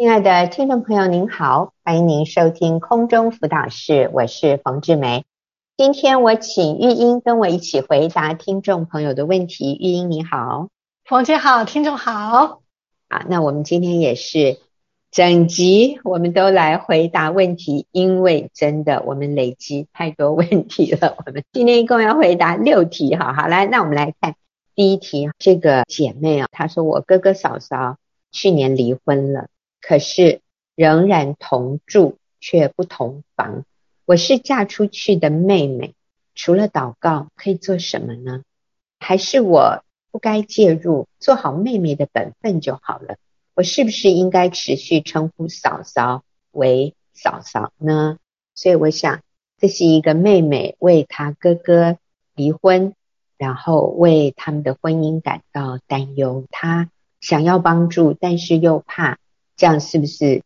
亲爱的听众朋友，您好，欢迎您收听空中辅导室，我是冯志梅。今天我请玉英跟我一起回答听众朋友的问题。玉英你好，冯姐好，听众好。啊，那我们今天也是整集我们都来回答问题，因为真的我们累积太多问题了。我们今天一共要回答六题，哈，好来，那我们来看第一题，这个姐妹啊，她说我哥哥嫂嫂去年离婚了。可是仍然同住，却不同房。我是嫁出去的妹妹，除了祷告，可以做什么呢？还是我不该介入，做好妹妹的本分就好了？我是不是应该持续称呼嫂嫂为嫂嫂呢？所以我想，这是一个妹妹为她哥哥离婚，然后为他们的婚姻感到担忧。她想要帮助，但是又怕。这样是不是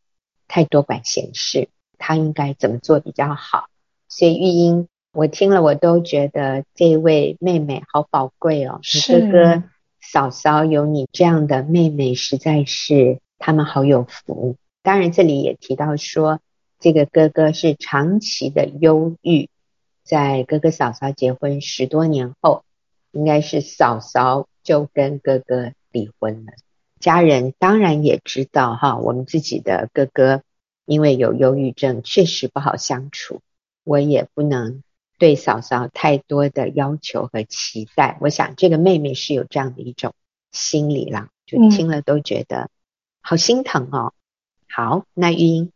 太多管闲事？他应该怎么做比较好？所以玉英，我听了我都觉得这位妹妹好宝贵哦。是。哥哥嫂嫂有你这样的妹妹，实在是他们好有福。当然，这里也提到说，这个哥哥是长期的忧郁，在哥哥嫂嫂结婚十多年后，应该是嫂嫂就跟哥哥离婚了。家人当然也知道哈，我们自己的哥哥因为有忧郁症，确实不好相处。我也不能对嫂嫂太多的要求和期待。我想这个妹妹是有这样的一种心理啦，就听了都觉得好心疼哦。好，那玉英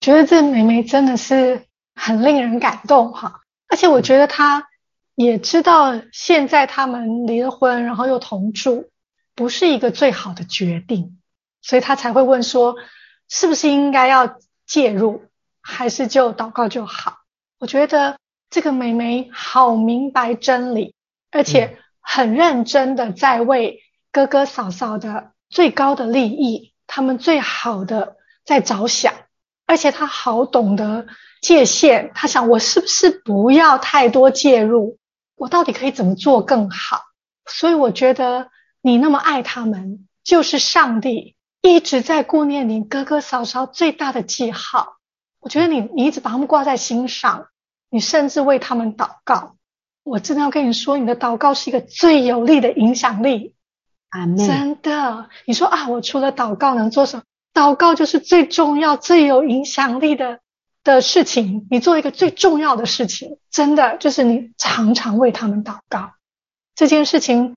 觉得这妹妹真的是很令人感动哈，而且我觉得她也知道现在他们离了婚，然后又同住。不是一个最好的决定，所以他才会问说，是不是应该要介入，还是就祷告就好？我觉得这个妹妹好明白真理，而且很认真的在为哥哥嫂嫂的最高的利益，他们最好的在着想，而且她好懂得界限，她想我是不是不要太多介入，我到底可以怎么做更好？所以我觉得。你那么爱他们，就是上帝一直在顾念你哥哥嫂嫂最大的记号。我觉得你你一直把他们挂在心上，你甚至为他们祷告。我真的要跟你说，你的祷告是一个最有力的影响力。真的，你说啊，我除了祷告能做什么？祷告就是最重要、最有影响力的的事情。你做一个最重要的事情，真的就是你常常为他们祷告。这件事情。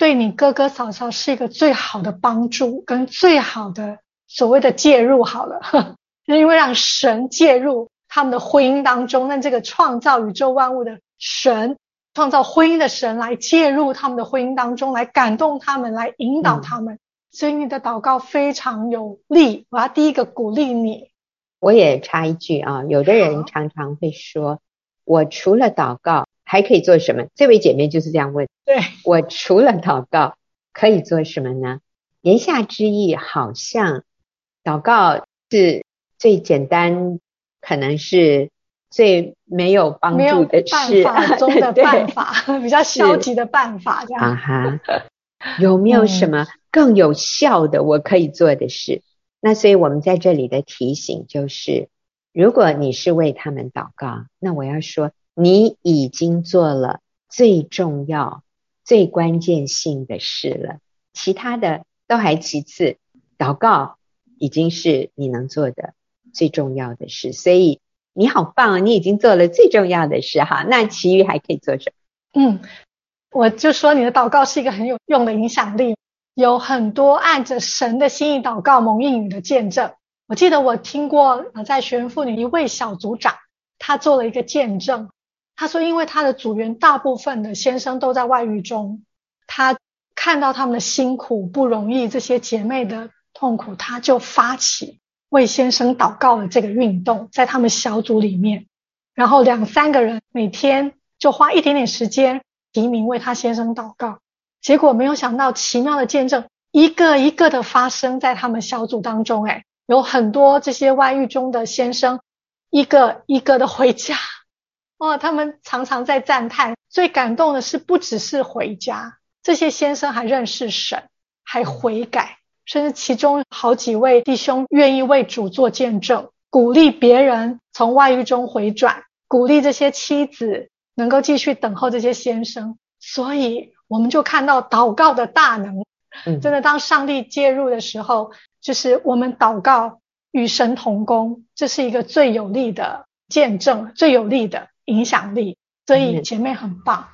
对你哥哥嫂嫂是一个最好的帮助，跟最好的所谓的介入好了，因为让神介入他们的婚姻当中，让这个创造宇宙万物的神，创造婚姻的神来介入他们的婚姻当中，来感动他们，来引导他们。嗯、所以你的祷告非常有力，我要第一个鼓励你。我也插一句啊，有的人常常会说，我除了祷告。还可以做什么？这位姐妹就是这样问。对，我除了祷告，可以做什么呢？言下之意，好像祷告是最简单，可能是最没有帮助的事，办法中的办法，比较消极的办法。这样啊哈，有没有什么更有效的我可以做的事？嗯、那所以我们在这里的提醒就是，如果你是为他们祷告，那我要说。你已经做了最重要、最关键性的事了，其他的都还其次。祷告已经是你能做的最重要的事，所以你好棒，啊你已经做了最重要的事哈。那其余还可以做什么？嗯，我就说你的祷告是一个很有用的影响力，有很多按着神的心意祷告蒙应允的见证。我记得我听过在学员妇女一位小组长，他做了一个见证。他说：“因为他的组员大部分的先生都在外遇中，他看到他们的辛苦不容易，这些姐妹的痛苦，他就发起为先生祷告的这个运动，在他们小组里面，然后两三个人每天就花一点点时间提名为他先生祷告。结果没有想到，奇妙的见证一个一个的发生在他们小组当中。诶，有很多这些外遇中的先生，一个一个的回家。”哦，他们常常在赞叹，最感动的是不只是回家，这些先生还认识神，还悔改，甚至其中好几位弟兄愿意为主做见证，鼓励别人从外遇中回转，鼓励这些妻子能够继续等候这些先生。所以我们就看到祷告的大能。真的，当上帝介入的时候，就是我们祷告与神同工，这是一个最有力的见证，最有力的影响力。所以姐妹很棒。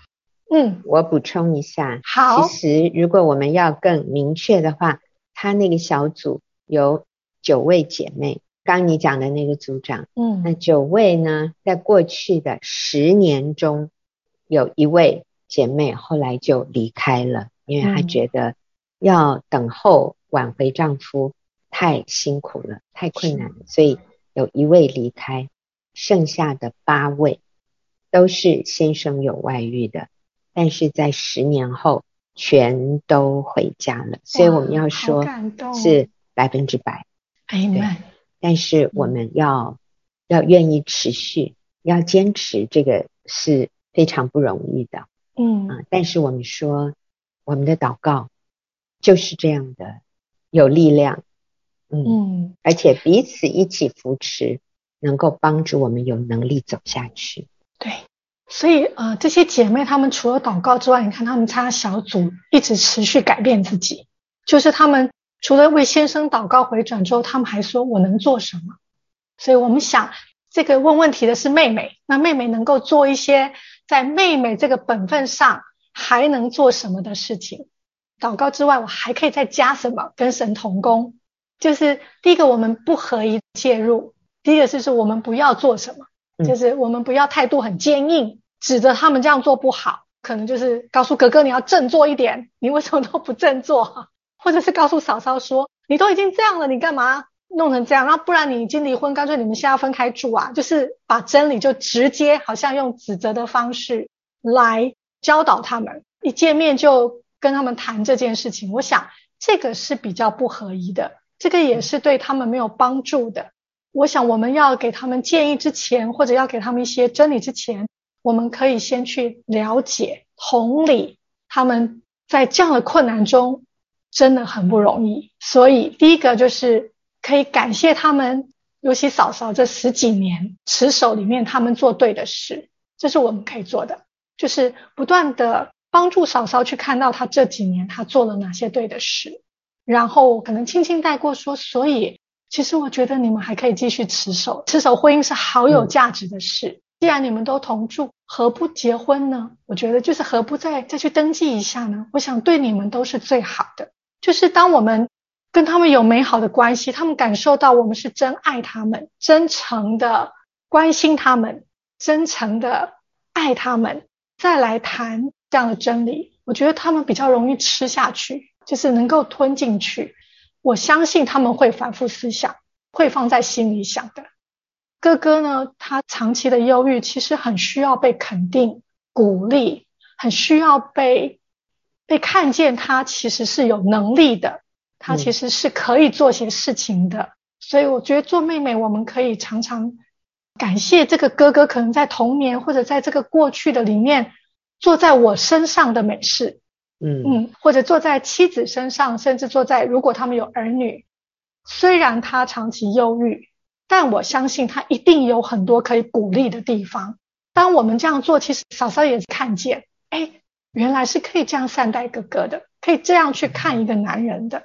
嗯，我补充一下，好，其实如果我们要更明确的话，他那个小组有九位姐妹，刚你讲的那个组长，嗯，那九位呢，在过去的十年中，有一位姐妹后来就离开了，因为她觉得要等候挽回丈夫太辛苦了，太困难了，所以有一位离开，剩下的八位都是先生有外遇的。但是在十年后全都回家了，所以我们要说是百分之百。对，但是我们要要愿意持续，要坚持，这个是非常不容易的。嗯啊，但是我们说我们的祷告就是这样的有力量。嗯，嗯，而且彼此一起扶持，能够帮助我们有能力走下去。对。所以，呃，这些姐妹她们除了祷告之外，你看她们参加小组，一直持续改变自己。就是她们除了为先生祷告回转之后，她们还说：“我能做什么？”所以我们想，这个问问题的是妹妹，那妹妹能够做一些在妹妹这个本分上还能做什么的事情？祷告之外，我还可以再加什么？跟神同工。就是第一个，我们不合一介入；第一个就是，我们不要做什么。就是我们不要态度很坚硬，指责他们这样做不好，可能就是告诉哥哥你要振作一点，你为什么都不振作？或者是告诉嫂嫂说，你都已经这样了，你干嘛弄成这样？那不然你已经离婚，干脆你们现在要分开住啊！就是把真理就直接好像用指责的方式来教导他们，一见面就跟他们谈这件事情，我想这个是比较不合宜的，这个也是对他们没有帮助的。我想，我们要给他们建议之前，或者要给他们一些真理之前，我们可以先去了解、同理他们在这样的困难中真的很不容易。所以，第一个就是可以感谢他们，尤其嫂嫂这十几年持守里面他们做对的事，这是我们可以做的，就是不断的帮助嫂嫂去看到他这几年他做了哪些对的事，然后可能轻轻带过说，所以。其实我觉得你们还可以继续持守，持守婚姻是好有价值的事。嗯。既然你们都同住，何不结婚呢？我觉得就是何不再再去登记一下呢？我想对你们都是最好的。就是当我们跟他们有美好的关系，他们感受到我们是真爱他们，真诚的关心他们，真诚的爱他们，再来谈这样的真理，我觉得他们比较容易吃下去，就是能够吞进去。我相信他们会反复思想，会放在心里想的。哥哥呢，他长期的忧郁，其实很需要被肯定、鼓励，很需要被被看见。他其实是有能力的，他其实是可以做些事情的。嗯。所以我觉得做妹妹，我们可以常常感谢这个哥哥，可能在童年或者在这个过去的里面，做在我身上的美事。嗯嗯，或者坐在妻子身上，甚至坐在如果他们有儿女，虽然他长期忧郁，但我相信他一定有很多可以鼓励的地方。当我们这样做，其实嫂嫂也看见，哎，原来是可以这样善待哥哥的，可以这样去看一个男人的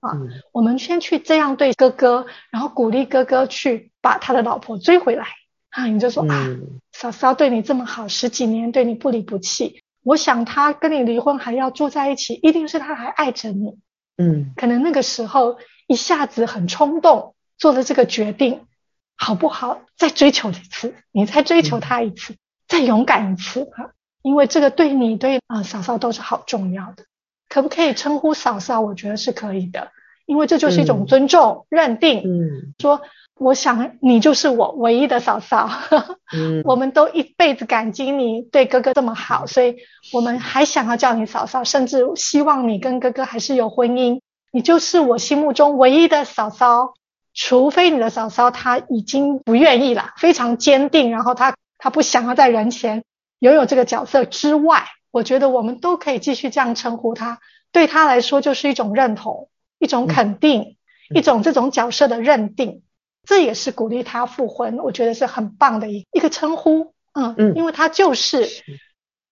啊。我们先去这样对哥哥，然后鼓励哥哥去把他的老婆追回来啊。你就说啊，嫂嫂对你这么好，十几年对你不离不弃。我想他跟你离婚还要住在一起，一定是他还爱着你。嗯，可能那个时候一下子很冲动做了这个决定，好不好？再追求一次，你再追求他一次，嗯、再勇敢一次哈，因为这个对你对啊、呃、嫂嫂都是好重要的。可不可以称呼嫂嫂？我觉得是可以的，因为这就是一种尊重、嗯、认定。嗯，说。我想你就是我唯一的嫂嫂，嗯，我们都一辈子感激你对哥哥这么好，所以我们还想要叫你嫂嫂，甚至希望你跟哥哥还是有婚姻。你就是我心目中唯一的嫂嫂，除非你的嫂嫂她已经不愿意了，非常坚定，然后她她不想要在人前拥有这个角色之外，我觉得我们都可以继续这样称呼她，对她来说就是一种认同，一种肯定，嗯、一种这种角色的认定，这也是鼓励他复婚，我觉得是很棒的一一个称呼。嗯嗯，因为他就是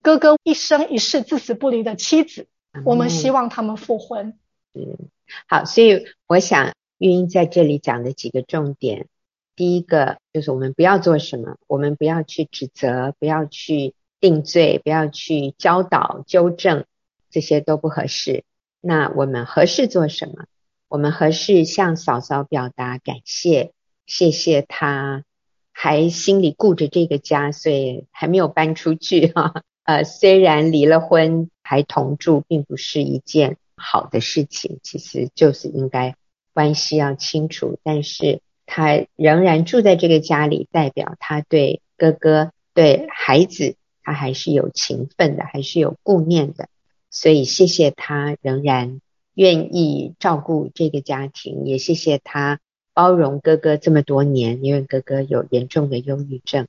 哥哥一生一世至死不离的妻子，嗯、我们希望他们复婚。嗯，好，所以我想玉英在这里讲的几个重点，第一个就是我们不要做什么，我们不要去指责，不要去定罪，不要去教导、纠正，这些都不合适。那我们合适做什么？我们合适向嫂嫂表达感谢，谢谢他还心里顾着这个家，所以还没有搬出去 哈。呃，虽然离了婚还同住，并不是一件好的事情，其实就是应该关系要清楚。但是他仍然住在这个家里，代表他对哥哥、对孩子，他还是有情分的，还是有顾念的。所以谢谢他仍然愿意照顾这个家庭，也谢谢他包容哥哥这么多年，因为哥哥有严重的忧郁症。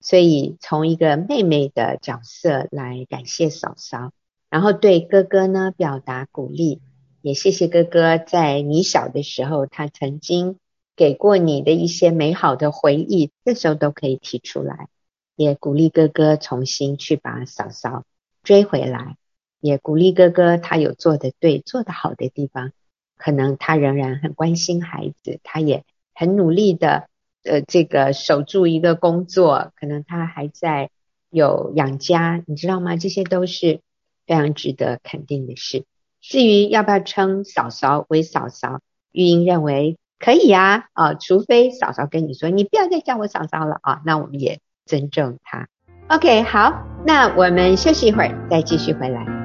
所以从一个妹妹的角色来感谢嫂嫂。然后对哥哥呢表达鼓励，也谢谢哥哥在你小的时候，他曾经给过你的一些美好的回忆，这时候都可以提出来。也鼓励哥哥重新去把嫂嫂追回来，也鼓励哥哥他有做得对、做得好的地方，可能他仍然很关心孩子，他也很努力的呃这个守住一个工作，可能他还在有养家，你知道吗？这些都是。非常值得肯定的事。至于要不要称嫂嫂为嫂嫂，玉英认为可以呀，啊，除非嫂嫂跟你说你不要再叫我嫂嫂了啊，那我们也尊重她。OK，好，那我们休息一会儿，再继续回来。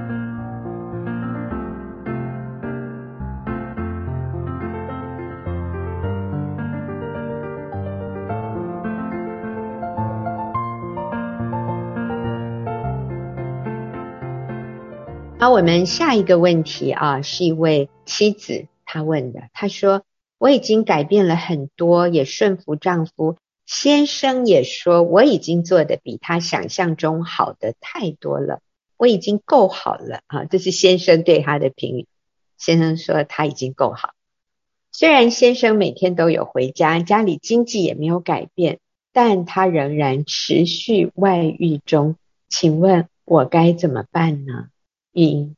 好，我们下一个问题啊，是一位妻子她问的。她说：“我已经改变了很多，也顺服丈夫。先生也说我已经做得比他想象中好的太多了，我已经够好了啊。”这是先生对她的评语。先生说他已经够好。虽然先生每天都有回家，家里经济也没有改变，但他仍然持续外遇中。请问我该怎么办呢？嗯，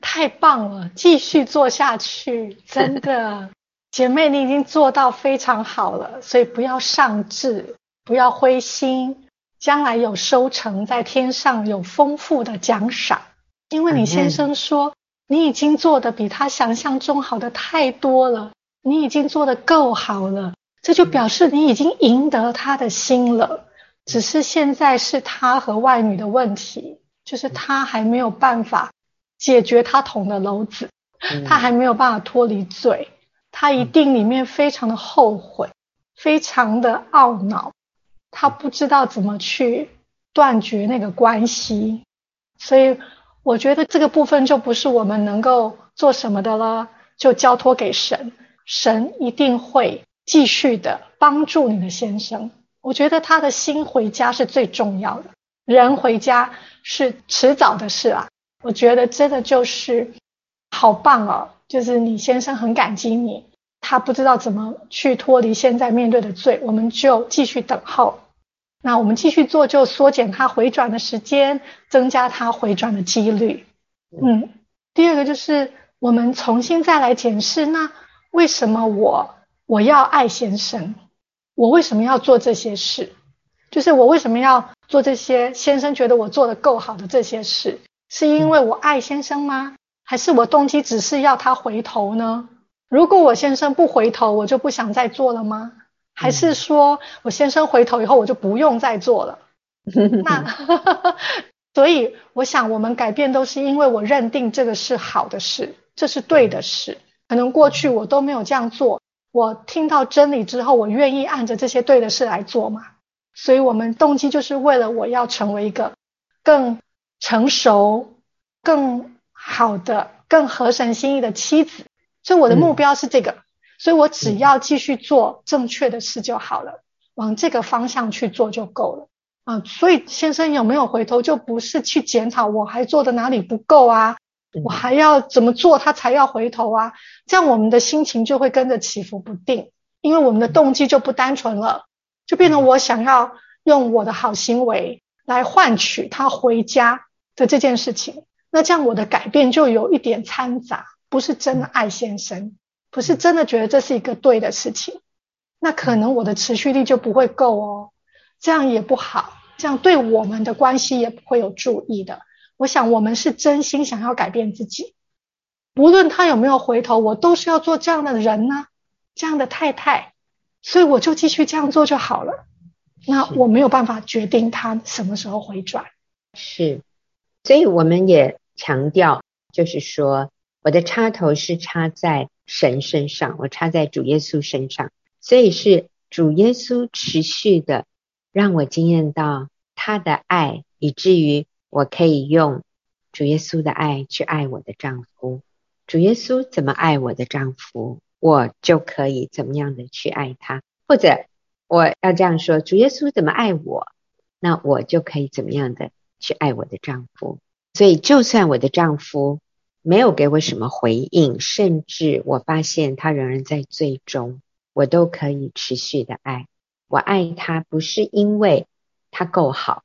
太棒了，继续做下去，真的，姐妹，你已经做到非常好了，所以不要上志，不要灰心，将来有收成，在天上有丰富的奖赏。因为你先生说，你已经做的比他想象中好的太多了，你已经做的够好了，这就表示你已经赢得他的心了，只是现在是他和外女的问题。就是他还没有办法解决他捅的篓子，他还没有办法脱离罪，他一定里面非常的后悔，非常的懊恼，他不知道怎么去断绝那个关系，所以我觉得这个部分就不是我们能够做什么的了，就交托给神，神一定会继续的帮助你的先生。我觉得他的心回家是最重要的。人回家是迟早的事啊，我觉得真的就是好棒哦，就是你先生很感激你，他不知道怎么去脱离现在面对的罪，我们就继续等候。那我们继续做，就缩减他回转的时间，增加他回转的几率。嗯，第二个就是我们重新再来检视，那为什么我我要爱先生？我为什么要做这些事？就是我为什么要做这些？先生觉得我做的够好的这些事，是因为我爱先生吗？还是我动机只是要他回头呢？如果我先生不回头，我就不想再做了吗？还是说我先生回头以后，我就不用再做了？那 所以我想，我们改变都是因为我认定这个是好的事，这是对的事。可能过去我都没有这样做，我听到真理之后，我愿意按着这些对的事来做嘛。所以，我们动机就是为了我要成为一个更成熟、更好的、更合神心意的妻子。所以，我的目标是这个。所以我只要继续做正确的事就好了，往这个方向去做就够了啊。所以，先生有没有回头，就不是去检讨我还做的哪里不够啊，我还要怎么做他才要回头啊？这样我们的心情就会跟着起伏不定，因为我们的动机就不单纯了，就变成我想要用我的好行为来换取他回家的这件事情。那这样我的改变就有一点掺杂，不是真的爱先生，不是真的觉得这是一个对的事情。那可能我的持续力就不会够哦，这样也不好，这样对我们的关系也不会有助益的。我想，我们是真心想要改变自己，无论他有没有回头，我都是要做这样的人呢，这样的太太，所以我就继续这样做就好了。那我没有办法决定他什么时候回转，是，所以我们也强调，就是说，我的插头是插在神身上，我插在主耶稣身上，所以是主耶稣持续的让我惊艳到他的爱，以至于。我可以用主耶稣的爱去爱我的丈夫，主耶稣怎么爱我的丈夫，我就可以怎么样的去爱他。或者我要这样说，主耶稣怎么爱我，那我就可以怎么样的去爱我的丈夫。所以，就算我的丈夫没有给我什么回应，甚至我发现他仍然在最终，我都可以持续的爱。我爱他不是因为他够好，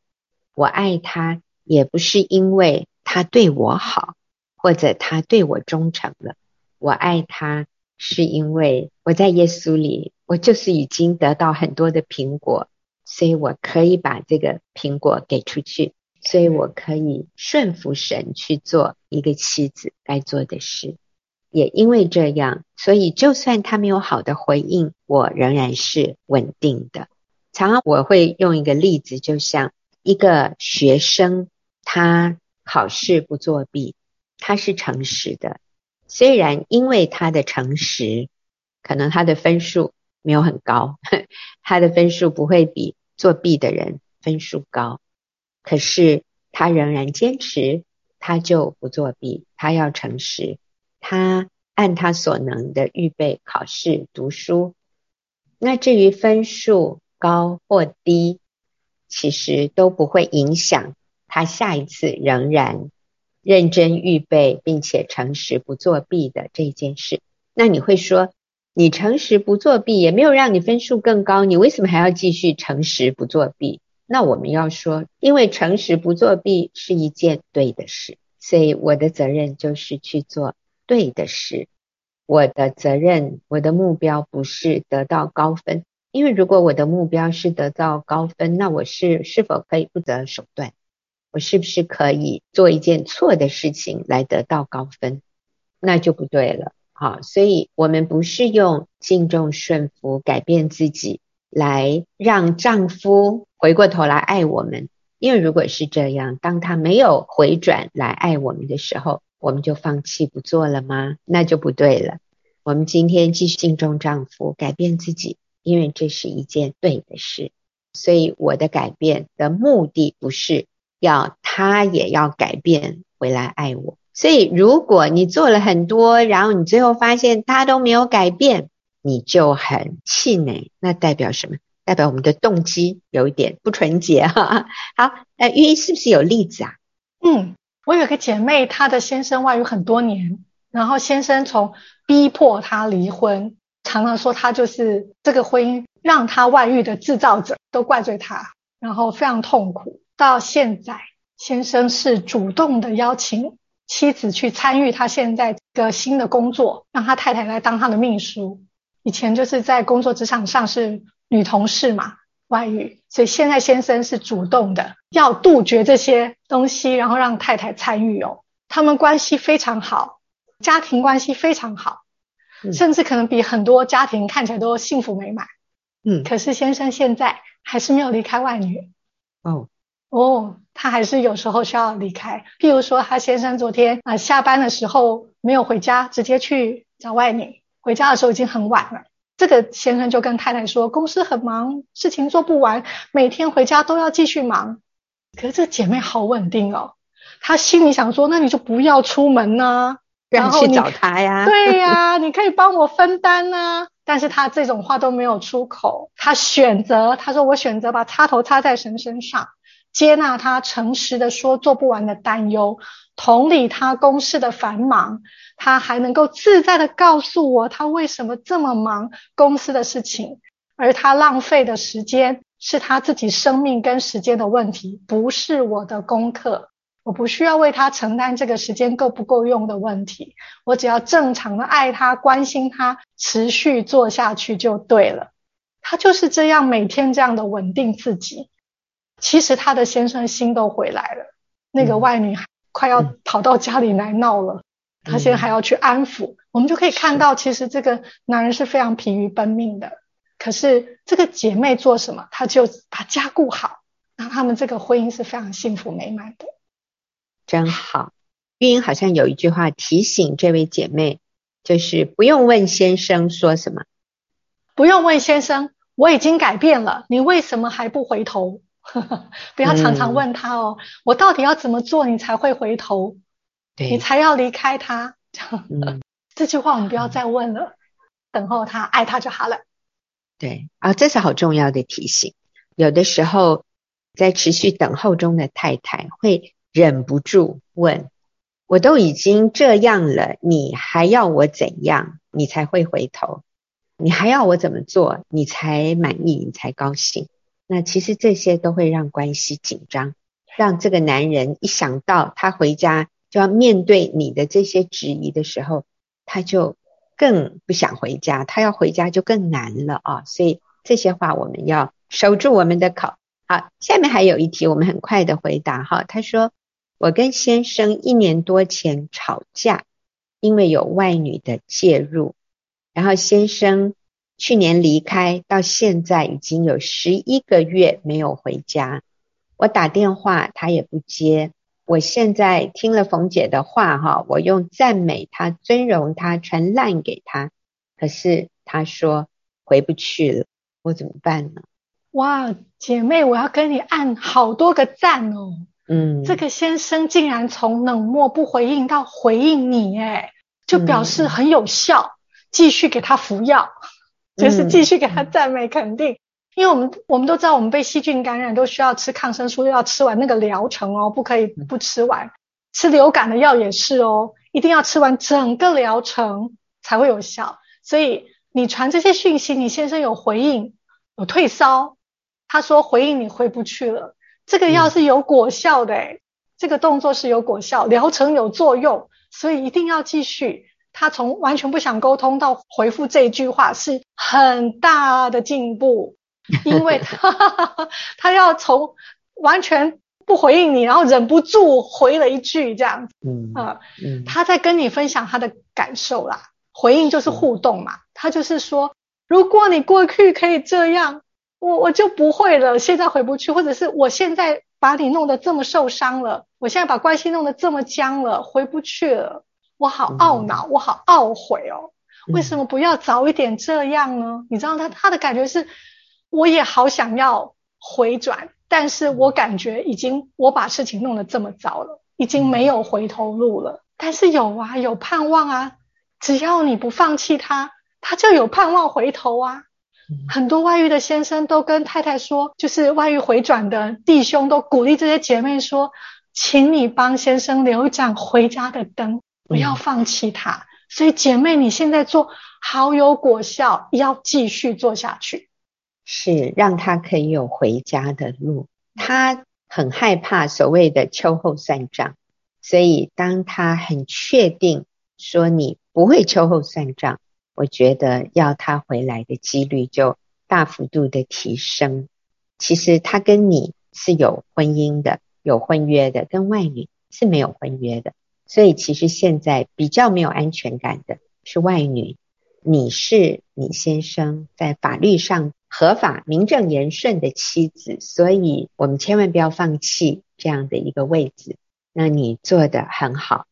我爱他。也不是因为他对我好，或者他对我忠诚了，我爱他是因为我在耶稣里，我就是已经得到很多的苹果，所以我可以把这个苹果给出去，所以我可以顺服神去做一个妻子该做的事。也因为这样，所以就算他没有好的回应，我仍然是稳定的。常常我会用一个例子，就像一个学生。他考试不作弊，他是诚实的。虽然因为他的诚实，可能他的分数没有很高，他的分数不会比作弊的人分数高，可是他仍然坚持，他就不作弊，他要诚实，他按他所能的预备考试读书。那至于分数高或低，其实都不会影响。他下一次仍然认真预备，并且诚实不作弊的这件事，那你会说，你诚实不作弊也没有让你分数更高，你为什么还要继续诚实不作弊？那我们要说，因为诚实不作弊是一件对的事，所以我的责任就是去做对的事。我的责任，我的目标不是得到高分，因为如果我的目标是得到高分，那我是是否可以不择手段？我是不是可以做一件错的事情来得到高分？那就不对了。好，所以我们不是用敬重顺服改变自己来让丈夫回过头来爱我们。因为如果是这样，当他没有回转来爱我们的时候，我们就放弃不做了吗？那就不对了。我们今天继续敬重丈夫，改变自己，因为这是一件对的事。所以我的改变的目的不是。要他也要改变回来爱我，所以如果你做了很多，然后你最后发现他都没有改变，你就很气馁，那代表什么？代表我们的动机有一点不纯洁哈。好，那玉一是不是有例子啊？嗯，我有个姐妹，她的先生外遇很多年，然后先生从逼迫她离婚，常常说她就是这个婚姻让她外遇的制造者，都怪罪她，然后非常痛苦。到现在，先生是主动的邀请妻子去参与他现在的新的工作，让他太太来当他的秘书。以前就是在工作职场上是女同事嘛，外遇，所以现在先生是主动的要杜绝这些东西，然后让太太参与哦。他们关系非常好，家庭关系非常好，甚至可能比很多家庭看起来都幸福美满。嗯，可是先生现在还是没有离开外女。哦。哦，他还是有时候需要离开。譬如说，他先生昨天啊、呃、下班的时候没有回家，直接去找外面。回家的时候已经很晚了。这个先生就跟太太说，公司很忙，事情做不完，每天回家都要继续忙。可是这姐妹好稳定哦，她心里想说，那你就不要出门呐、啊，然后去找他呀。对呀，你可以帮我分担呐。但是她这种话都没有出口，她选择，她说我选择把插头插在神身上。接纳他诚实的说做不完的担忧，同理他公事的繁忙，他还能够自在的告诉我他为什么这么忙公司的事情，而他浪费的时间是他自己生命跟时间的问题，不是我的功课。我不需要为他承担这个时间够不够用的问题，我只要正常的爱他、关心他，持续做下去就对了。他就是这样每天这样的稳定自己。其实他的先生心都回来了，那个外女快要跑到家里来闹了，他现在还要去安抚。我们就可以看到，其实这个男人是非常疲于奔命的。可是这个姐妹做什么，她就把家顾好，那他们这个婚姻是非常幸福美满的。真好，玉英好像有一句话提醒这位姐妹，就是不用问先生说什么，不用问先生，我已经改变了，你为什么还不回头？不要常常问他哦，嗯、我到底要怎么做你才会回头？对你才要离开他？这样、嗯、这句话我们不要再问了，嗯、等候他，爱他就好了。对啊，这是好重要的提醒。有的时候在持续等候中的太太会。忍不住问：“我都已经这样了，你还要我怎样？你才会回头？你还要我怎么做？你才满意？你才高兴？那其实这些都会让关系紧张，让这个男人一想到他回家就要面对你的这些质疑的时候，他就更不想回家。他要回家就更难了啊！所以这些话我们要守住我们的口。好，下面还有一题，我们很快的回答哈。他说。我跟先生一年多前吵架，因为有外女的介入，然后先生去年离开，到现在已经有十一个月没有回家。我打电话他也不接。我现在听了冯姐的话哈，我用赞美他、尊荣他、传烂给他，可是他说回不去了，我怎么办呢？哇，姐妹，我要跟你按好多个赞哦。嗯，这个先生竟然从冷漠不回应到回应你，哎，就表示很有效，继续给他服药，就是继续给他赞美肯定。因为我们我们都知道，我们被细菌感染都需要吃抗生素，要吃完那个疗程哦，不可以不吃完。吃流感的药也是哦，一定要吃完整个疗程才会有效。所以你传这些讯息，你先生有回应，有退烧，他说回应你回不去了。这个药是有果效的，诶，这个动作是有果效，疗程有作用，所以一定要继续。他从完全不想沟通到回复这一句话，是很大的进步，因为他 他要从完全不回应你，然后忍不住回了一句这样。子，嗯啊，嗯，他在跟你分享他的感受啦。回应就是互动嘛，他就是说，如果你过去可以这样。我我就不会了，现在回不去，或者是我现在把你弄得这么受伤了，我现在把关系弄得这么僵了，回不去了，我好懊恼，我好懊悔哦，为什么不要早一点这样呢？你知道他他的感觉是，我也好想要回转，但是我感觉已经我把事情弄得这么糟了，已经没有回头路了，但是有啊，有盼望啊，只要你不放弃他，他就有盼望回头啊。很多外遇的先生都跟太太说，就是外遇回转的弟兄都鼓励这些姐妹说，请你帮先生留一盏回家的灯，不要放弃他。嗯、所以姐妹，你现在做好有果效，要继续做下去，是让他可以有回家的路。他很害怕所谓的秋后算账，所以当他很确定说你不会秋后算账。我觉得要他回来的几率就大幅度的提升。其实他跟你是有婚姻的，有婚约的，跟外女是没有婚约的。所以其实现在比较没有安全感的是外女。你是你先生在法律上合法、名正言顺的妻子，所以我们千万不要放弃这样的一个位置。那你做得很好，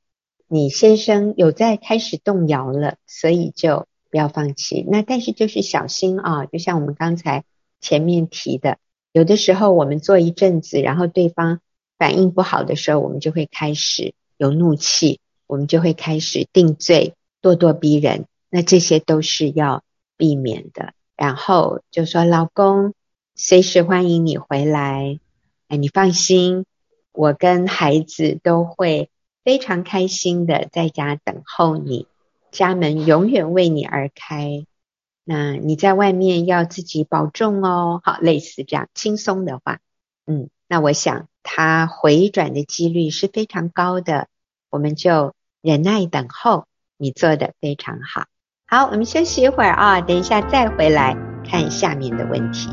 你先生有在开始动摇了，所以就。不要放弃，那但是就是小心啊，就像我们刚才前面提的，有的时候我们做一阵子，然后对方反应不好的时候，我们就会开始有怒气，我们就会开始定罪、咄咄逼人，那这些都是要避免的。然后就说老公，随时欢迎你回来，哎，你放心，我跟孩子都会非常开心的在家等候你，家门永远为你而开。那你在外面要自己保重哦。好，类似这样轻松的话，嗯，那我想它回转的几率是非常高的，我们就忍耐等候。你做的非常好。好，我们休息一会儿啊，等一下再回来看下面的问题。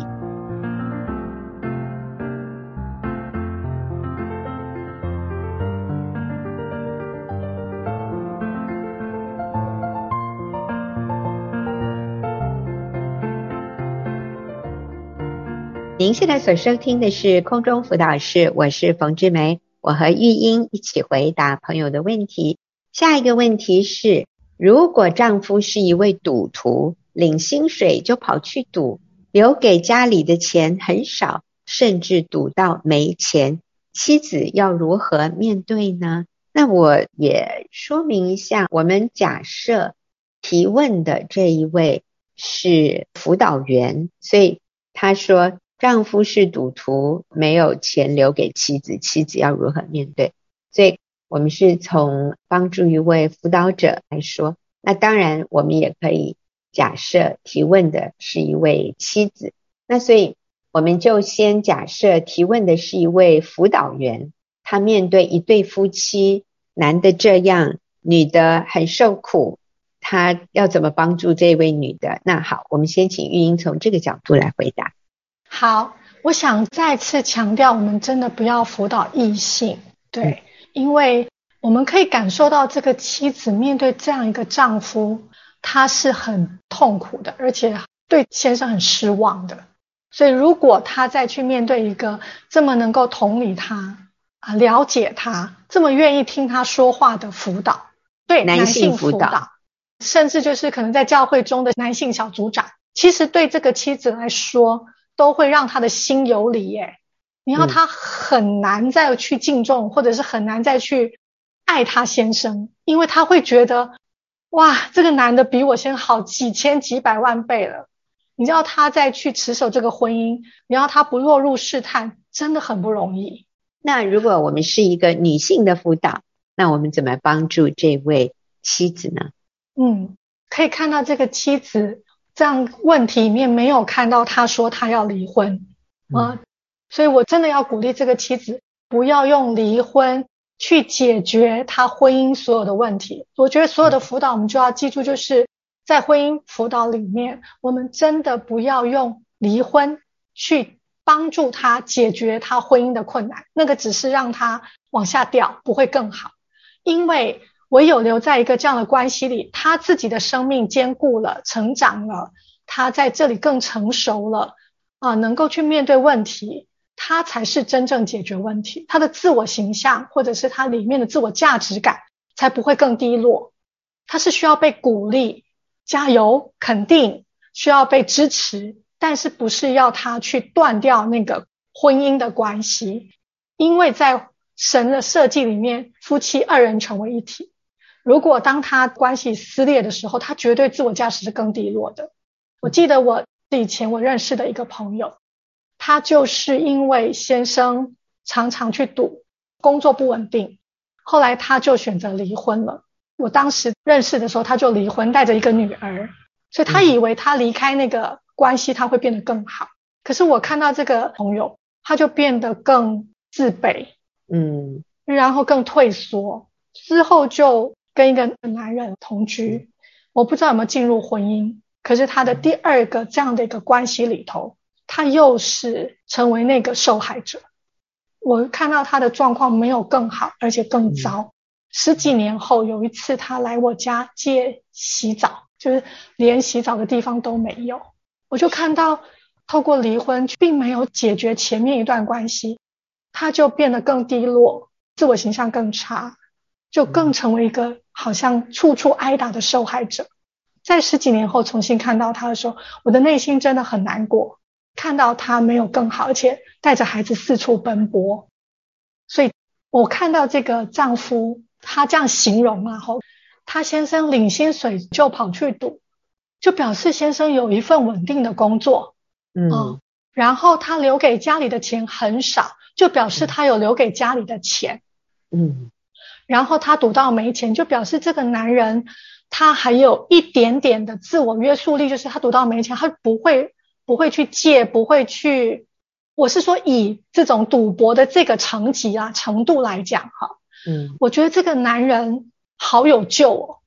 您现在所收听的是空中辅导室，我是冯志梅，我和玉英一起回答朋友的问题。下一个问题是：如果丈夫是一位赌徒，领薪水就跑去赌，留给家里的钱很少，甚至赌到没钱，妻子要如何面对呢？那我也说明一下，我们假设提问的这一位是辅导员，所以他说。丈夫是赌徒，没有钱留给妻子，妻子要如何面对？所以，我们是从帮助一位辅导者来说。那当然，我们也可以假设提问的是一位妻子。那所以，我们就先假设提问的是一位辅导员，他面对一对夫妻，男的这样，女的很受苦，他要怎么帮助这位女的？那好，我们先请玉英从这个角度来回答。好，我想再次强调，我们真的不要辅导异性，对，因为我们可以感受到这个妻子面对这样一个丈夫，她是很痛苦的，而且对先生很失望的。所以，如果她再去面对一个这么能够同理她啊、了解她、这么愿意听她说话的辅导，对男性辅导，甚至就是可能在教会中的男性小组长，其实对这个妻子来说。都会让他的心有理耶，你要他很难再去敬重，或者是很难再去爱他先生，因为他会觉得，哇，这个男的比我先好几千几百万倍了。你知道他再去持守这个婚姻，你要他不落入试探，真的很不容易。那如果我们是一个女性的辅导，那我们怎么帮助这位妻子呢？嗯，可以看到这个妻子。这样问题里面没有看到他说他要离婚啊，所以我真的要鼓励这个妻子不要用离婚去解决他婚姻所有的问题。我觉得所有的辅导我们就要记住，就是在婚姻辅导里面，我们真的不要用离婚去帮助他解决他婚姻的困难，那个只是让他往下掉，不会更好，因为。唯有留在一个这样的关系里，他自己的生命坚固了，成长了，他在这里更成熟了，啊，能够去面对问题，他才是真正解决问题。他的自我形象或者是他里面的自我价值感才不会更低落。他是需要被鼓励、加油、肯定，需要被支持，但是不是要他去断掉那个婚姻的关系，因为在神的设计里面，夫妻二人成为一体。如果当他关系撕裂的时候，他绝对自我价值是更低落的。我记得我以前我认识的一个朋友，他就是因为先生常常去赌，工作不稳定，后来他就选择离婚了。我当时认识的时候，他就离婚，带着一个女儿，所以他以为他离开那个关系，他会变得更好。可是我看到这个朋友，他就变得更自卑，嗯，然后更退缩，之后就。跟一个男人同居，我不知道有没有进入婚姻。可是他的第二个这样的一个关系里头，他又是成为那个受害者。我看到他的状况没有更好，而且更糟。十几年后，有一次他来我家借洗澡，就是连洗澡的地方都没有。我就看到，透过离婚并没有解决前面一段关系，他就变得更低落，自我形象更差。就更成为一个好像处处挨打的受害者。在十几年后重新看到他的时候，我的内心真的很难过。看到他没有更好，而且带着孩子四处奔波。所以我看到这个丈夫，他这样形容啊，后他先生领薪水就跑去赌，就表示先生有一份稳定的工作，嗯，然后他留给家里的钱很少，就表示他有留给家里的钱。嗯，然后他赌到没钱，就表示这个男人他还有一点点的自我约束力，就是他赌到没钱，他不会不会去借，不会去。我是说以这种赌博的这个层级啊程度来讲哈，嗯，我觉得这个男人好有救哦。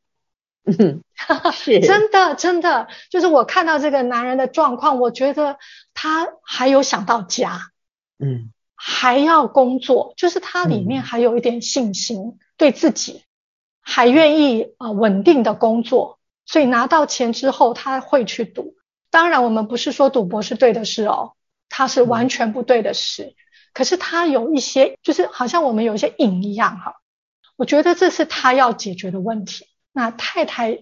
嗯，是。真的，真的，就是我看到这个男人的状况，我觉得他还有想到家，嗯，还要工作，就是他里面还有一点信心，嗯、对自己还愿意啊、呃、稳定的工作，所以拿到钱之后他会去赌。当然，我们不是说赌博是对的事哦，他是完全不对的事。嗯、可是他有一些，就是好像我们有一些瘾一样哈，我觉得这是他要解决的问题。那太太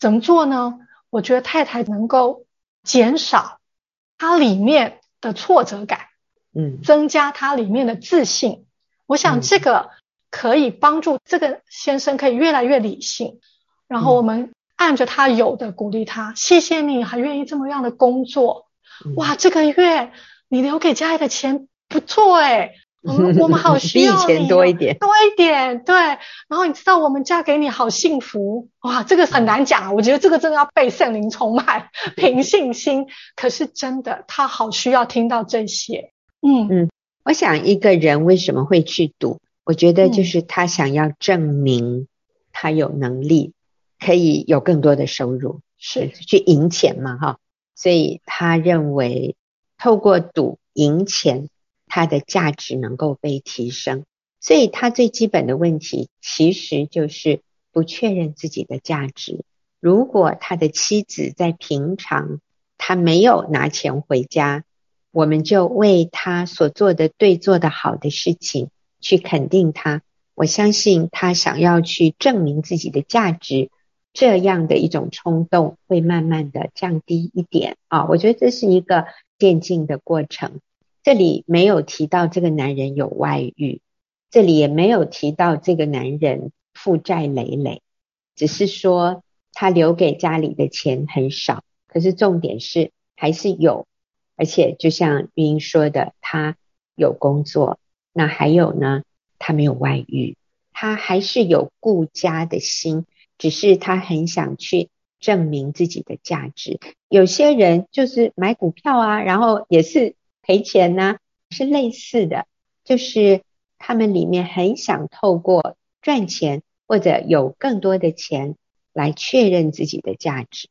怎么做呢？我觉得太太能够减少他里面的挫折感，嗯，增加他里面的自信。我想这个可以帮助这个先生可以越来越理性。然后我们按着他有的鼓励他，谢谢你还愿意这么样的工作。哇，这个月你留给家里的钱不错诶。我 们我们好需要你，比以前多一点，多一点，对。然后你知道我们嫁给你好幸福哇，这个很难讲啊。我觉得这个真的要被圣灵充满，凭信心。可是真的，他好需要听到这些。嗯嗯，我想一个人为什么会去赌？我觉得就是他想要证明他有能力，可以有更多的收入，是去赢钱嘛，哈。所以他认为透过赌赢钱。他的价值能够被提升，所以他最基本的问题其实就是不确认自己的价值。如果他的妻子在平常他没有拿钱回家，我们就为他所做的对、做的好的事情去肯定他。我相信他想要去证明自己的价值，这样的一种冲动会慢慢的降低一点啊。我觉得这是一个渐进的过程。这里没有提到这个男人有外遇，这里也没有提到这个男人负债累累，只是说他留给家里的钱很少。可是重点是还是有，而且就像玉英说的，他有工作，那还有呢，他没有外遇，他还是有顾家的心，只是他很想去证明自己的价值。有些人就是买股票啊，然后也是。赔钱呢，是类似的，就是他们里面很想透过赚钱或者有更多的钱来确认自己的价值。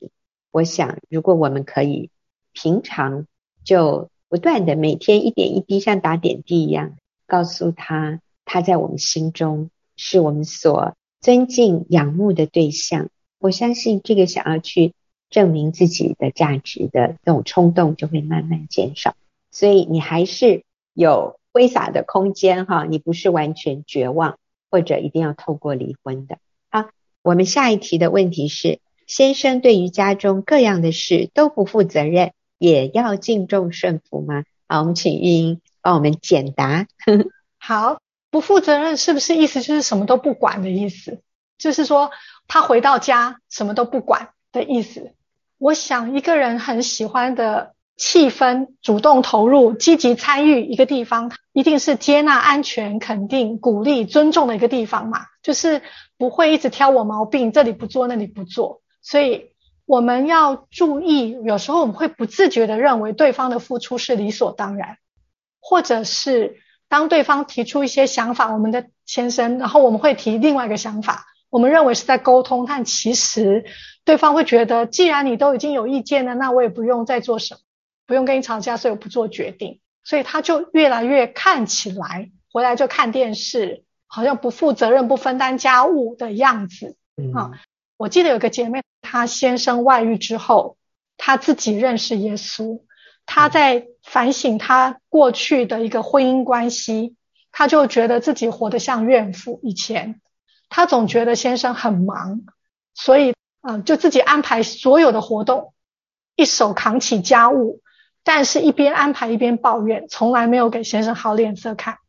我想，如果我们可以平常就不断的每天一点一滴，像打点滴一样，告诉他他在我们心中是我们所尊敬仰慕的对象。我相信这个想要去证明自己的价值的这种冲动就会慢慢减少。所以你还是有挥洒的空间哈，你不是完全绝望，或者一定要透过离婚的。好，我们下一题的问题是：先生对于家中各样的事都不负责任，也要敬重顺服吗？好，我们请玉英帮我们简答。好，不负责任是不是意思就是什么都不管的意思？就是说他回到家什么都不管的意思？我想一个人很喜欢的。气氛，主动投入、积极参与一个地方，一定是接纳、安全、肯定、鼓励、尊重的一个地方嘛。就是不会一直挑我毛病，这里不做，那里不做。所以我们要注意，有时候我们会不自觉地认为对方的付出是理所当然，或者是当对方提出一些想法，我们的先生，然后我们会提另外一个想法，我们认为是在沟通，但其实对方会觉得，既然你都已经有意见了，那我也不用再做什么。不用跟你吵架，所以我不做决定，所以他就越来越看起来回来就看电视，好像不负责任、不分担家务的样子。嗯，啊，我记得有个姐妹，她先生外遇之后，她自己认识耶稣，她在反省她过去的一个婚姻关系，她就觉得自己活得像怨妇。以前她总觉得先生很忙，所以嗯，就自己安排所有的活动，一手扛起家务。但是，一边安排一边抱怨，从来没有给先生好脸色看。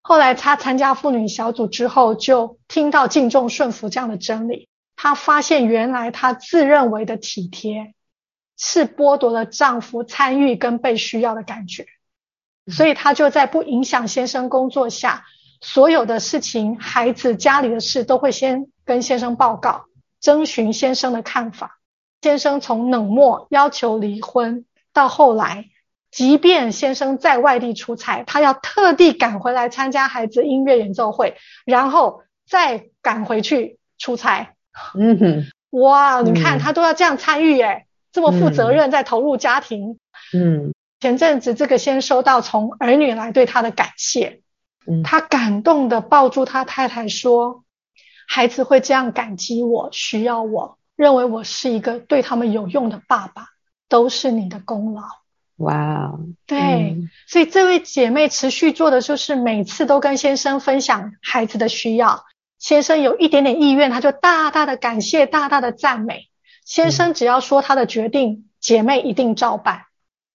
后来，她参加妇女小组之后，就听到敬重顺服这样的真理。他发现，原来她自认为的体贴，是剥夺了丈夫参与跟被需要的感觉。所以她就在不影响先生工作下，所有的事情、孩子、家里的事都会先跟先生报告，征询先生的看法。先生从冷漠要求离婚，到后来，即便先生在外地出差，他要特地赶回来参加孩子音乐演奏会，然后再赶回去出差。嗯哼，哇，你看他都要这样参与，诶，这么负责任，在投入家庭。嗯，前阵子这个先收到从儿女来对他的感谢，嗯，他感动的抱住他太太说：“孩子会这样感激我，需要我。”认为我是一个对他们有用的爸爸，都是你的功劳。哇哦，对，嗯，所以这位姐妹持续做的就是每次都跟先生分享孩子的需要，先生有一点点意愿，他就大大的感谢，大大的赞美。先生只要说他的决定，嗯，姐妹一定照办。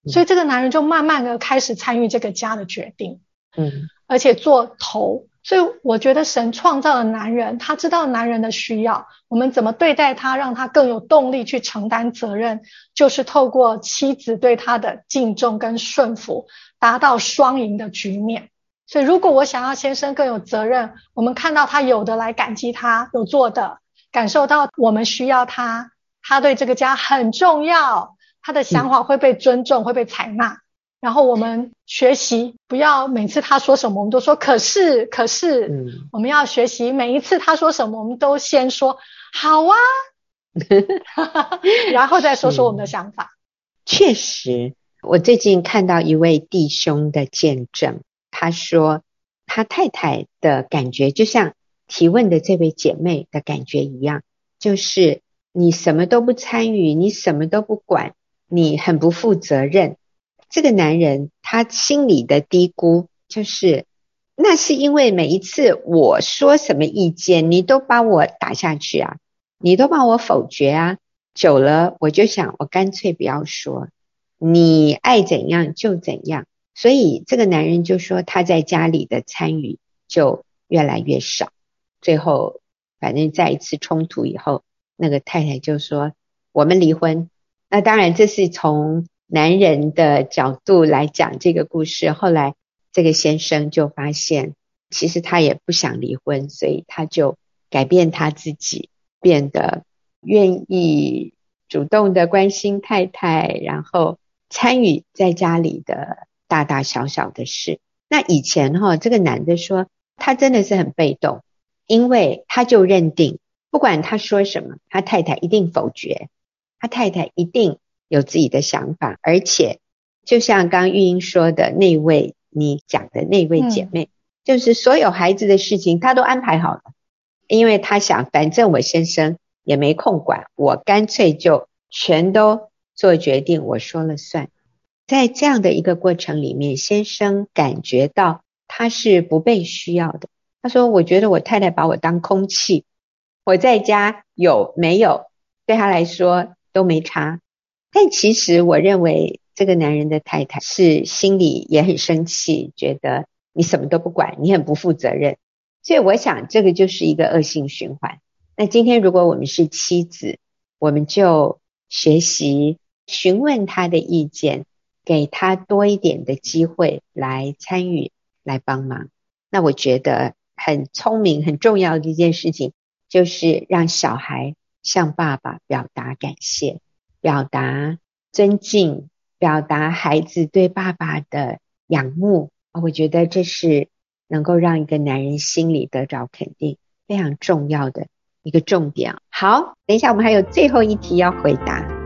所以这个男人就慢慢的开始参与这个家的决定，嗯，而且做头。所以我觉得神创造了男人，他知道男人的需要，我们怎么对待他，让他更有动力去承担责任，就是透过妻子对他的敬重跟顺服，达到双赢的局面。所以如果我想要先生更有责任，我们看到他有的来感激他有做的，感受到我们需要他，他对这个家很重要，他的想法会被尊重，嗯、会被采纳。然后我们学习，不要每次他说什么，我们都说可是可是。嗯，我们要学习每一次他说什么，我们都先说好啊，然后再说说我们的想法。确实，我最近看到一位弟兄的见证，他说他太太的感觉就像提问的这位姐妹的感觉一样，就是你什么都不参与，你什么都不管，你很不负责任。这个男人他心里的嘀咕就是，那是因为每一次我说什么意见，你都把我打下去啊，你都把我否决啊，久了我就想，我干脆不要说，你爱怎样就怎样。所以这个男人就说他在家里的参与就越来越少，最后反正在一次冲突以后，那个太太就说我们离婚。那当然这是从。男人的角度来讲这个故事，后来这个先生就发现，其实他也不想离婚，所以他就改变他自己，变得愿意主动的关心太太，然后参与在家里的大大小小的事。那以前哈，这个男的说他真的是很被动，因为他就认定不管他说什么，他太太一定否决，他太太一定。有自己的想法，而且就像刚玉英说的那位你讲的那位姐妹，嗯，就是所有孩子的事情她都安排好了，因为她想反正我先生也没空管，我干脆就全都做决定，我说了算。在这样的一个过程里面，先生感觉到他是不被需要的。他说：“我觉得我太太把我当空气，我在家有没有对他来说都没差。”但其实我认为这个男人的太太是心里也很生气，觉得你什么都不管，你很不负责任。所以我想这个就是一个恶性循环。那今天如果我们是妻子，我们就学习询问他的意见，给他多一点的机会来参与、来帮忙。那我觉得很聪明、很重要的一件事情，就是让小孩向爸爸表达感谢。表达尊敬，表达孩子对爸爸的仰慕，我觉得这是能够让一个男人心里得着肯定，非常重要的一个重点。好，等一下我们还有最后一题要回答。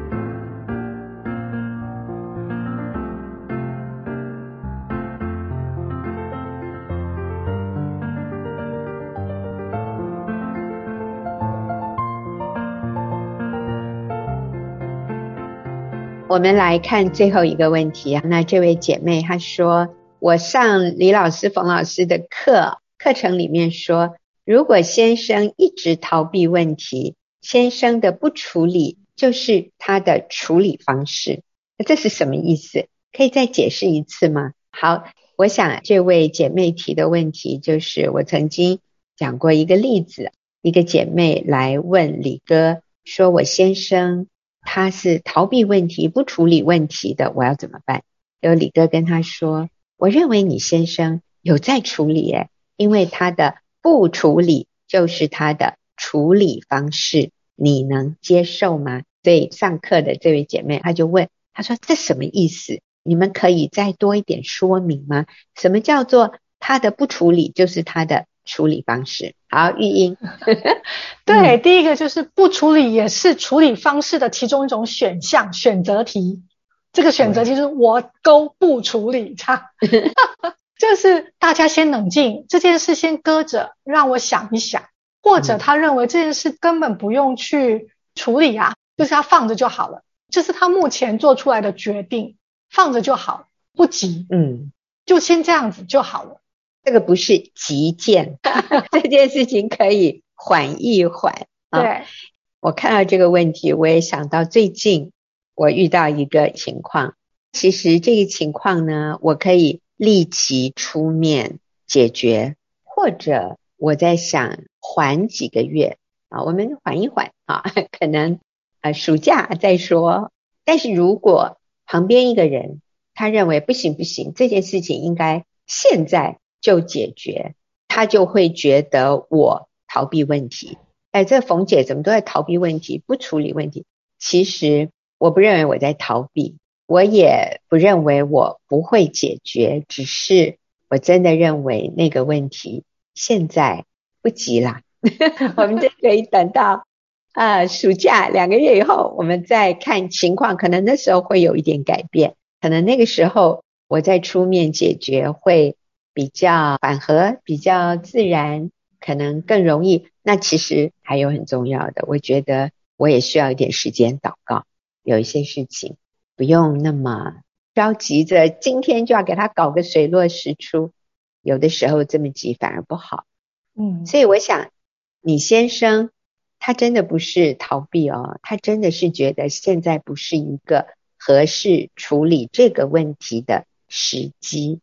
我们来看最后一个问题啊，那这位姐妹她说，我上李老师、冯老师的课，课程里面说，如果先生一直逃避问题，先生的不处理就是他的处理方式，那这是什么意思？可以再解释一次吗？好，我想这位姐妹提的问题就是，我曾经讲过一个例子，一个姐妹来问李哥，说我先生。他是逃避问题、不处理问题的，我要怎么办？有李哥跟他说：“我认为你先生有在处理，诶，因为他的不处理就是他的处理方式，你能接受吗？”所以上课的这位姐妹，她就问，她说：“这什么意思？你们可以再多一点说明吗？什么叫做他的不处理就是他的？”处理方式好，玉英，对，第一个就是不处理也是处理方式的其中一种选项，选择题。这个选择题就是我都不处理它，就是大家先冷静，这件事先搁着，让我想一想。或者他认为这件事根本不用去处理啊，就是他放着就好了，这是他目前做出来的决定，放着就好，不急，嗯，就先这样子就好了。这个不是急件，这件事情可以缓一缓。啊对，我看到这个问题，我也想到最近我遇到一个情况。其实这个情况呢，我可以立即出面解决，或者我在想缓几个月啊，我们缓一缓啊，可能啊暑假再说。但是如果旁边一个人他认为不行不行，这件事情应该现在。就解决，他就会觉得我逃避问题。哎，这冯姐怎么都在逃避问题，不处理问题？其实我不认为我在逃避，我也不认为我不会解决，只是我真的认为那个问题现在不急啦。我们就可以等到啊、暑假两个月以后，我们再看情况，可能那时候会有一点改变，可能那个时候我再出面解决会。比较缓和，比较自然，可能更容易。那其实还有很重要的，我觉得我也需要一点时间祷告。有一些事情不用那么着急着，今天就要给他搞个水落石出。有的时候这么急反而不好。嗯，所以我想，你先生他真的不是逃避哦，他真的是觉得现在不是一个合适处理这个问题的时机。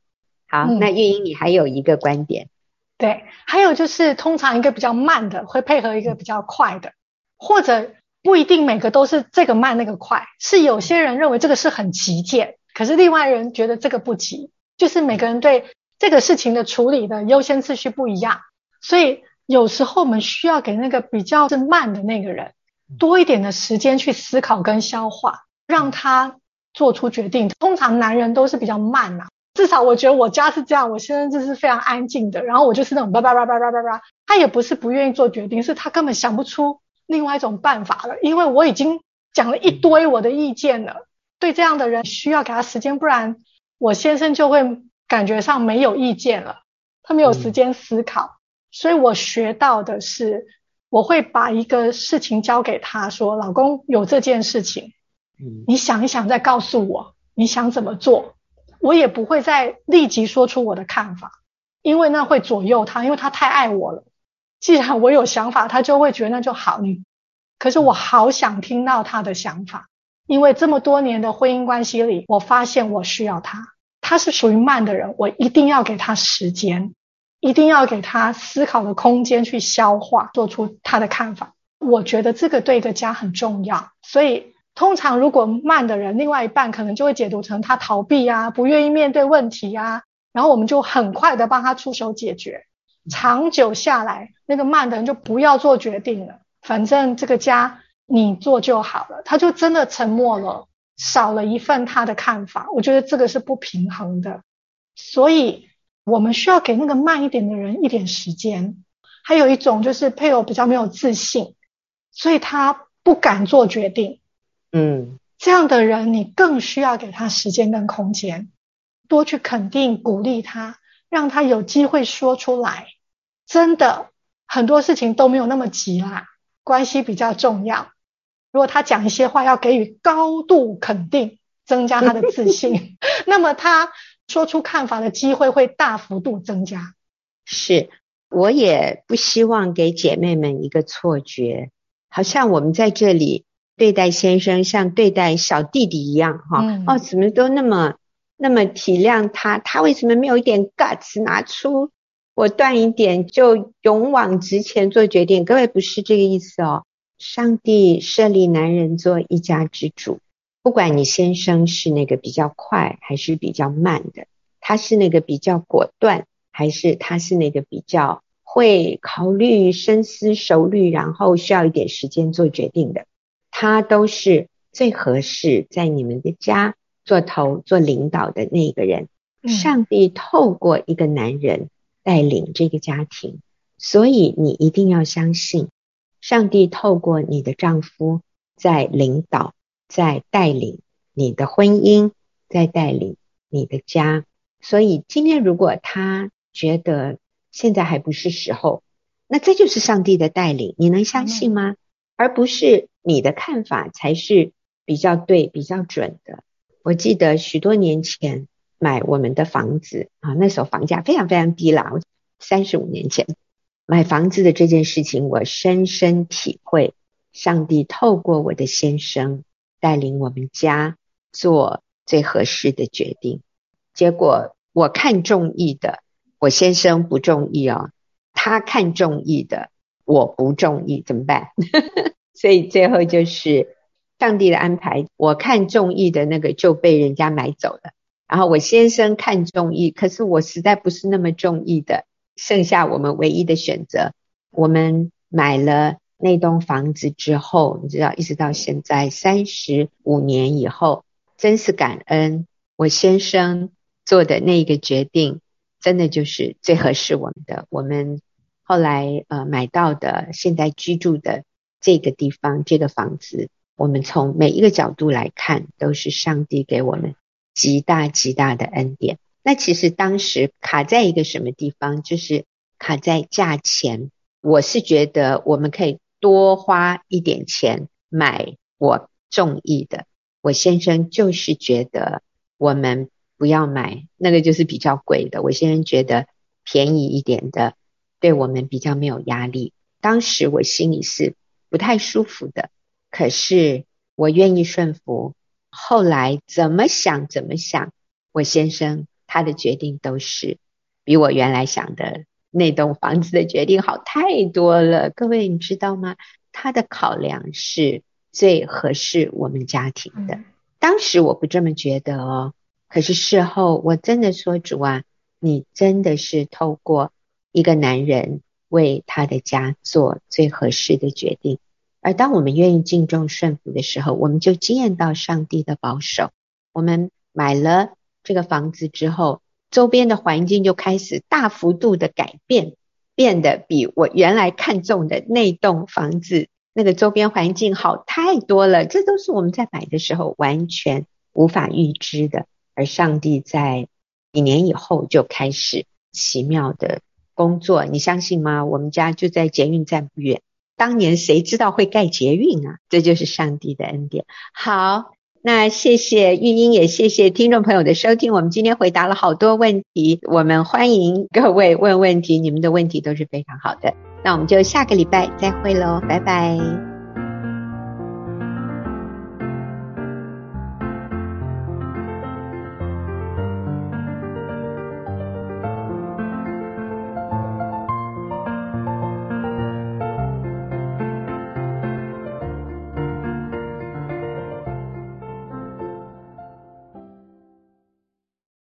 好，那玉英，你还有一个观点。嗯，对，还有就是，通常一个比较慢的会配合一个比较快的，或者不一定每个都是这个慢那个快，是有些人认为这个是很急件，可是另外人觉得这个不急，就是每个人对这个事情的处理的优先次序不一样，所以有时候我们需要给那个比较是慢的那个人多一点的时间去思考跟消化，让他做出决定。通常男人都是比较慢呐。至少我觉得我家是这样，我先生就是非常安静的，然后我就是那种叭叭叭叭叭叭叭，他也不是不愿意做决定，是他根本想不出另外一种办法了，因为我已经讲了一堆我的意见了。对这样的人需要给他时间，不然我先生就会感觉上没有意见了，他没有时间思考。所以我学到的是，我会把一个事情交给他说：“老公，有这件事情，你想一想再告诉我，你想怎么做。”我也不会再立即说出我的看法，因为那会左右他，因为他太爱我了。既然我有想法，他就会觉得那就好。你，可是我好想听到他的想法，因为这么多年的婚姻关系里，我发现我需要他。他是属于慢的人，我一定要给他时间，一定要给他思考的空间去消化，做出他的看法。我觉得这个对一个家很重要，所以。通常如果慢的人，另外一半可能就会解读成他逃避啊，不愿意面对问题啊，然后我们就很快的帮他出手解决。长久下来，那个慢的人就不要做决定了，反正这个家你做就好了，他就真的沉默了，少了一份他的看法。我觉得这个是不平衡的，所以我们需要给那个慢一点的人一点时间。还有一种就是配偶比较没有自信，所以他不敢做决定。嗯，这样的人你更需要给他时间跟空间，多去肯定鼓励他，让他有机会说出来。真的很多事情都没有那么急啦，关系比较重要。如果他讲一些话，要给予高度肯定，增加他的自信，那么他说出看法的机会会大幅度增加。是，我也不希望给姐妹们一个错觉，好像我们在这里。对待先生像对待小弟弟一样，哈、嗯，哦，怎么都那么那么体谅他？他为什么没有一点 guts 拿出果断一点，就勇往直前做决定？各位不是这个意思哦。上帝设立男人做一家之主，不管你先生是那个比较快还是比较慢的，他是那个比较果断，还是他是那个比较会考虑、深思熟虑，然后需要一点时间做决定的？他都是最合适在你们的家做头、做领导的那个人。上帝透过一个男人带领这个家庭，所以你一定要相信，上帝透过你的丈夫在领导、在带领你的婚姻，在带领你的家。所以今天如果他觉得现在还不是时候，那这就是上帝的带领，你能相信吗？而不是你的看法才是比较对、比较准的。我记得许多年前。买我们的房子啊，那时候房价非常非常低啦。三十五年前买房子的这件事情，我深深体会，上帝透过我的先生带领我们家做最合适的决定。结果我看中意的，我先生不中意哦；他看中意的，我不中意，怎么办？所以最后就是上帝的安排，我看中意的那个就被人家买走了。然后我先生看中意，可是我实在不是那么中意的。剩下我们唯一的选择，我们买了那栋房子之后，你知道，一直到现在三十五年以后，真是感恩我先生做的那个决定，真的就是最合适我们的。我们后来呃买到的现在居住的这个地方，这个房子，我们从每一个角度来看，都是上帝给我们。极大极大的恩典。那其实当时卡在一个什么地方，就是卡在价钱。我是觉得我们可以多花一点钱买我中意的。我先生就是觉得我们不要买那个，就是比较贵的。我先生觉得便宜一点的，对我们比较没有压力。当时我心里是不太舒服的，可是我愿意顺服。后来怎么想怎么想，我先生他的决定都是比我原来想的那栋房子的决定好太多了。各位你知道吗？他的考量是最合适我们家庭的。当时我不这么觉得哦，可是事后我真的说，主啊，你真的是透过一个男人为他的家做最合适的决定。而当我们愿意敬重顺服的时候，我们就经验到上帝的保守。我们买了这个房子之后，周边的环境就开始大幅度的改变，变得比我原来看中的那栋房子那个周边环境好太多了。这都是我们在买的时候完全无法预知的。而上帝在几年以后就开始奇妙的工作，你相信吗？我们家就在捷运站不远。当年谁知道会盖捷运啊？这就是上帝的恩典。好，那谢谢玉英，也谢谢听众朋友的收听。我们今天回答了好多问题，我们欢迎各位问问题，你们的问题都是非常好的。那我们就下个礼拜再会喽，拜拜。